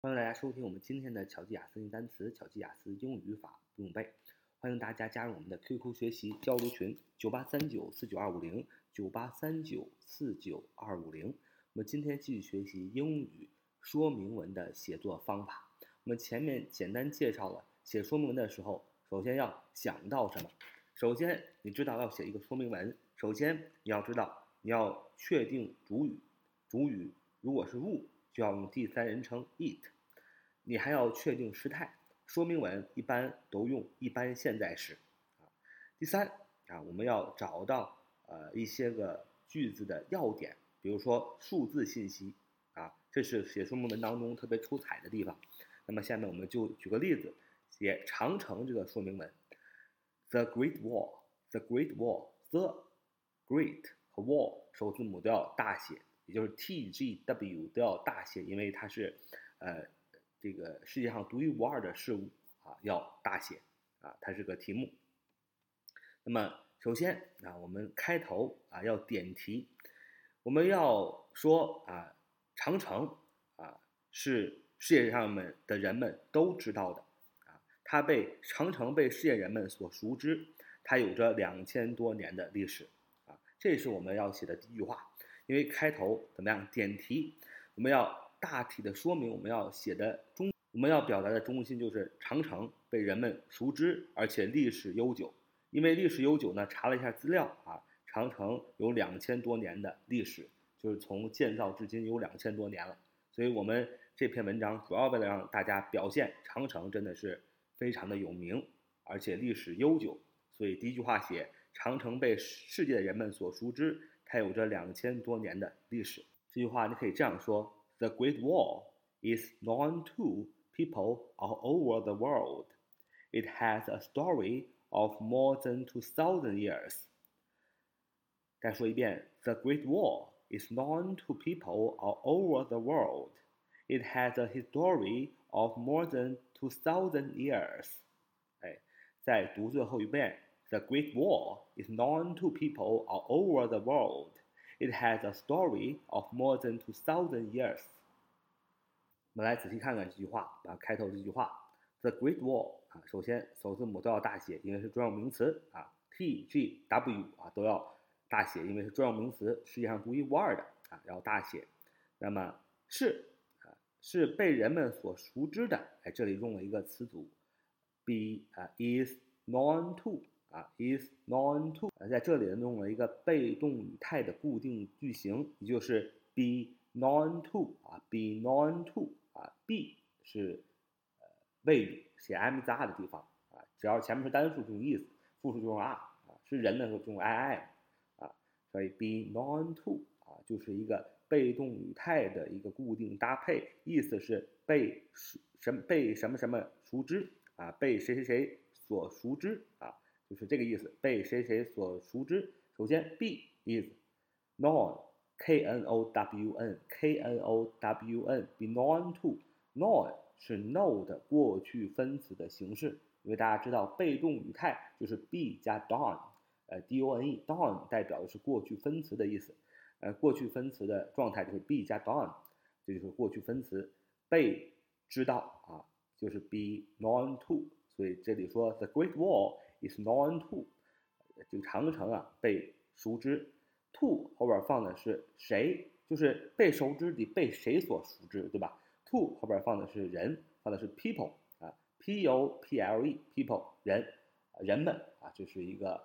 欢迎大家收听我们今天的巧记雅思英语单词、巧记雅思英语语法不用背。欢迎大家加入我们的 QQ 学习交流群：九八三九四九二五零九八三九四九二五零。我们今天继续学习英语说明文的写作方法。我们前面简单介绍了写说明文的时候，首先要想到什么？首先，你知道要写一个说明文，首先你要知道你要确定主语，主语如果是物。就要用第三人称 it，你还要确定时态。说明文一般都用一般现在时啊。第三啊，我们要找到呃一些个句子的要点，比如说数字信息啊，这是写说明文当中特别出彩的地方。那么下面我们就举个例子，写长城这个说明文：The Great Wall，The Great Wall，The Great 和 Wall 首字母都要大写。也就是 T G W 都要大写，因为它是，呃，这个世界上独一无二的事物啊，要大写啊，它是个题目。那么首先啊，我们开头啊要点题，我们要说啊，长城啊是世界上面的人们都知道的啊，它被长城被世界人们所熟知，它有着两千多年的历史啊，这是我们要写的第一句话。因为开头怎么样？点题，我们要大体的说明我们要写的中，我们要表达的中心就是长城被人们熟知，而且历史悠久。因为历史悠久呢，查了一下资料啊，长城有两千多年的历史，就是从建造至今有两千多年了。所以我们这篇文章主要为了让大家表现长城真的是非常的有名，而且历史悠久。所以第一句话写长城被世界的人们所熟知。它有着两千多年的历史。这句话你可以这样说：The Great Wall is known to people all over the world. It has a story of more than two thousand years. 再说一遍：The Great Wall is known to people all over the world. It has a history of more than two thousand years. 哎，再读最后一遍。 The Great Wall is known to people all over the world. It has a story of more than two thousand years. 我们来仔细看看这句话啊，开头这句话，The Great Wall 啊，首先首字母都要大写，因为是专有名词啊，T G W 啊都要大写，因为是专有名词，世界上独一无二的啊，要大写。那么是啊，是被人们所熟知的。哎，这里用了一个词组，be 啊，is known to。啊，is known to，呃，在这里呢用了一个被动语态的固定句型，也就是 be known to，啊，be known to，啊，be 是呃谓语，写 am is are 的地方，啊，只要前面是单数就用 is，复数就用 are，啊，是人的时候就用 I am，啊，所以 be known to，啊，就是一个被动语态的一个固定搭配，意思是被熟什被什么什么熟知，啊，被谁谁谁所熟知，啊。就是这个意思，被谁谁所熟知。首先，B is known，k n o w n，k n o w n，be known to，known 是 know 的过去分词的形式。因为大家知道，被动语态就是 be 加 done，呃，d o n e，done 代表的是过去分词的意思。呃，过去分词的状态就是 be 加 done，这就是过去分词。被知道啊，就是 be known to。所以这里说 the Great Wall。Is known to，这个长城啊被熟知，to 后边放的是谁？就是被熟知的被谁所熟知，对吧？to 后边放的是人，放的是 people 啊，p o p l e people 人，人们啊，这是一个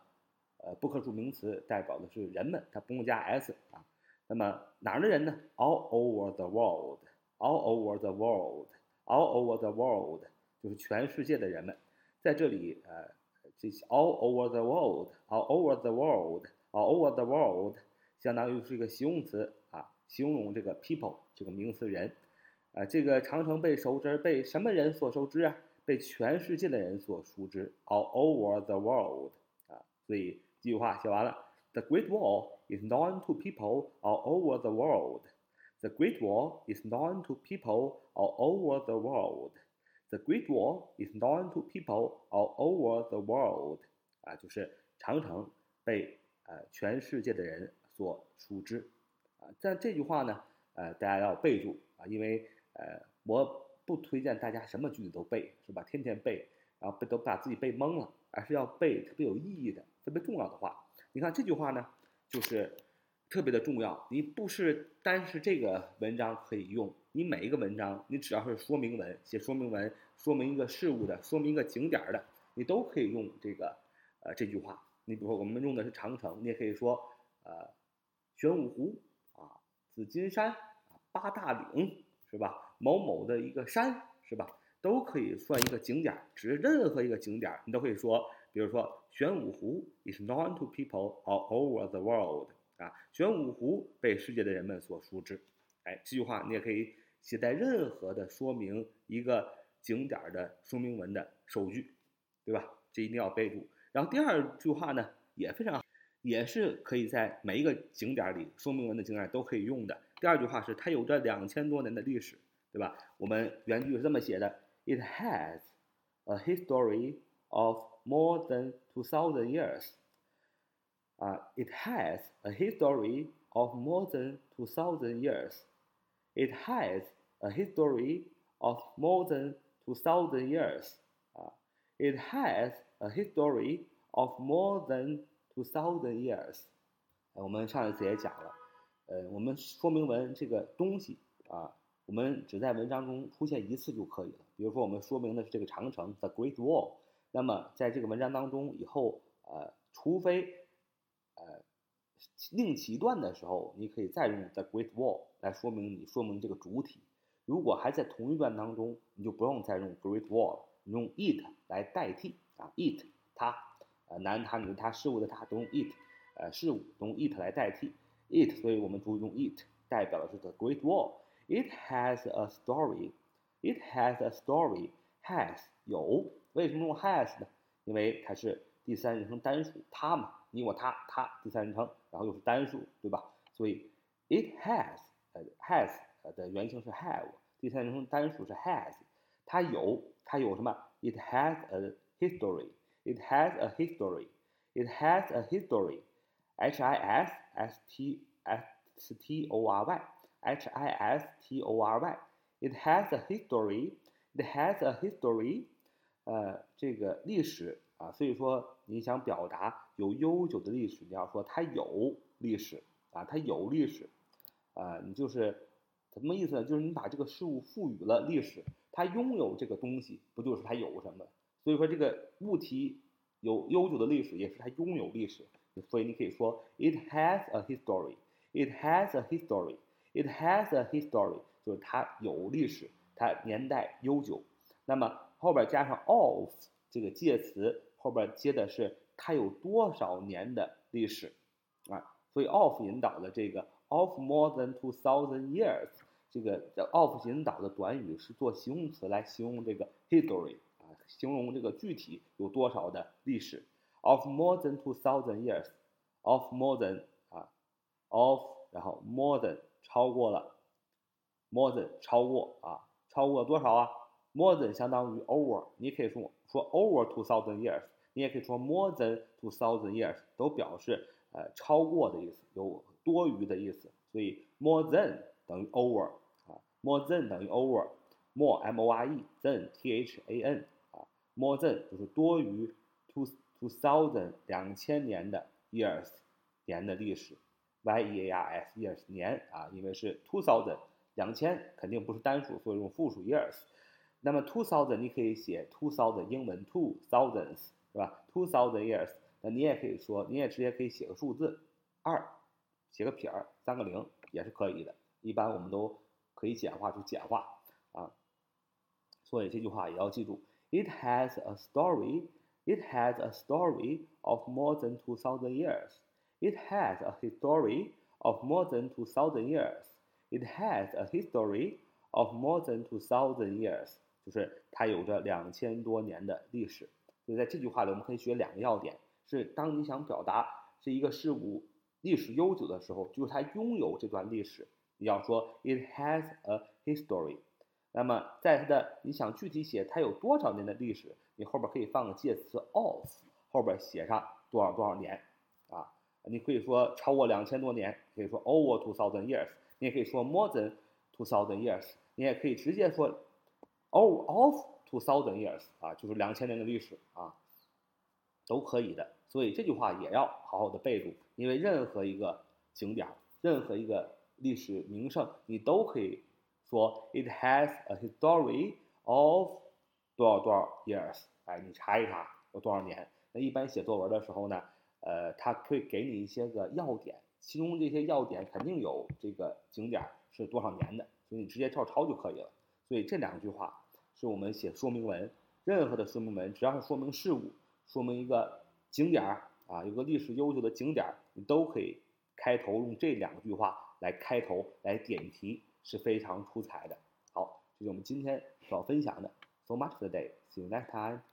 呃不可数名词，代表的是人们，它不用加 s 啊。那么哪儿的人呢？All over the world，all over the world，all over the world 就是全世界的人们，在这里呃。这 all over the world，all over the world，all over the world，相当于是一个形容词啊，形容这个 people 这个名词人，啊，这个长城被熟知，被什么人所熟知啊？被全世界的人所熟知，all over the world，啊，所以这句话写完了，The Great Wall is known to people all over the world。The Great Wall is known to people all over the world。 The Great Wall is known to people all over the world。啊，就是长城被呃全世界的人所熟知。啊，但这句话呢，呃，大家要备注啊，因为呃我不推荐大家什么句子都背，是吧？天天背，然后背都把自己背懵了，而是要背特别有意义的、特别重要的话。你看这句话呢，就是特别的重要。你不是单是这个文章可以用，你每一个文章，你只要是说明文，写说明文，说明一个事物的，说明一个景点的，你都可以用这个呃这句话。你比如说我们用的是长城，你也可以说呃玄武湖啊、紫金山啊、八大岭，是吧？某某的一个山，是吧？都可以算一个景点，指任何一个景点，你都可以说。比如说，玄武湖 is known to people all over the world 啊，玄武湖被世界的人们所熟知。哎，这句话你也可以写在任何的说明一个景点的说明文的首句，对吧？这一定要备注。然后第二句话呢，也非常，也是可以在每一个景点里说明文的景点都可以用的。第二句话是它有着两千多年的历史，对吧？我们原句是这么写的：It has a history of more than two thousand years. Uh, it has a history of more than 2,000 years. It has a history of more than 2,000 years. Uh, it has a history of more than 2,000 years. 我们上一次也讲了，呃，我们说明文这个东西啊，我们只在文章中出现一次就可以了。比如说，我们说明的是这个长城，the Great Wall。那么，在这个文章当中，以后呃，除非 呃另起一段的时候，你可以再用 the Great Wall 来说明你说明这个主体。如果还在同一段当中，你就不用再用 Great Wall，你用 it 来代替啊，it 它呃男他女他事物的他都用 it，呃事物都用 it 来代替 it，所以我们主语用 it 代表的是 the Great Wall。It has a story. It has a story. Has 有。为什么用 has 呢？因为它是第三人称单数，它嘛，你我他，它第三人称，然后又是单数，对吧？所以 it has，呃，has 的原型是 have，第三人称单数是 has，它有，它有什么？It has a history，it has a history，it has a history，h i s s t s t o r y，h i s t o r y，it has a history，it has a history。呃，这个历史啊，所以说你想表达有悠久的历史，你要说它有历史啊，它有历史，啊，你就是什么意思呢？就是你把这个事物赋予了历史，它拥有这个东西，不就是它有什么？所以说这个物体有悠久的历史，也是它拥有历史，所以你可以说 it has a history，it has a history，it has a history，就是它有历史，它年代悠久，那么。后边加上 of 这个介词，后边接的是它有多少年的历史啊？所以 of 引导的这个 of more than two thousand years，这个 of 引导的短语是做形容词来形容这个 history 啊，形容这个具体有多少的历史。of more than two thousand years，of more than 啊，of 然后 more than 超过了，more than 超过啊，超过多少啊？More than 相当于 over，你可以说说 over two thousand years，你也可以说 more than two thousand years，都表示呃超过的意思，有多余的意思。所以 more than 等于 over 啊，more than 等于 over，more m o r e than t h a n 啊，more than 就是多于 two two thousand 两千年的 years 年的历史，y e a r s years 年啊，因为是 two thousand 两千肯定不是单数，所以用复数 years。那么 two thousand 你可以写 two thousand 英文 two thousands 是吧？two thousand years，那你也可以说，你也直接可以写个数字二，写个撇儿，三个零也是可以的。一般我们都可以简化就简化啊。所以这句话也要记住，It has a story. It has a story of more than two thousand years. It has a history of more than two thousand years. It has a history of more than two thousand years. 就是它有着两千多年的历史， 所以在这句话里我们可以学两个要点：是当你想表达这一个事物历史悠久的时候，就是它拥有这段历史，你要说 it has a history。那么在它的你想具体写它有多少年的历史，你后边可以放个介词 of，后边写上多少多少年啊？你可以说超过两千多年，可以说 over two thousand years，你也可以说 more than two thousand years，你也可以直接说。all of two thousand years 啊，就是两千年的历史啊，都可以的。所以这句话也要好好的背住，因为任何一个景点，任何一个历史名胜，你都可以说 it has a history of 多少多少 years。哎，你查一查有多少年。那一般写作文的时候呢，呃，他会给你一些个要点，其中这些要点肯定有这个景点是多少年的，所以你直接照抄就可以了。所以这两句话是我们写说明文，任何的说明文，只要是说明事物、说明一个景点儿啊，有个历史悠久的景点儿，你都可以开头用这两句话来开头来点题，是非常出彩的。好，这是我们今天所要分享的。So much today. See you next time.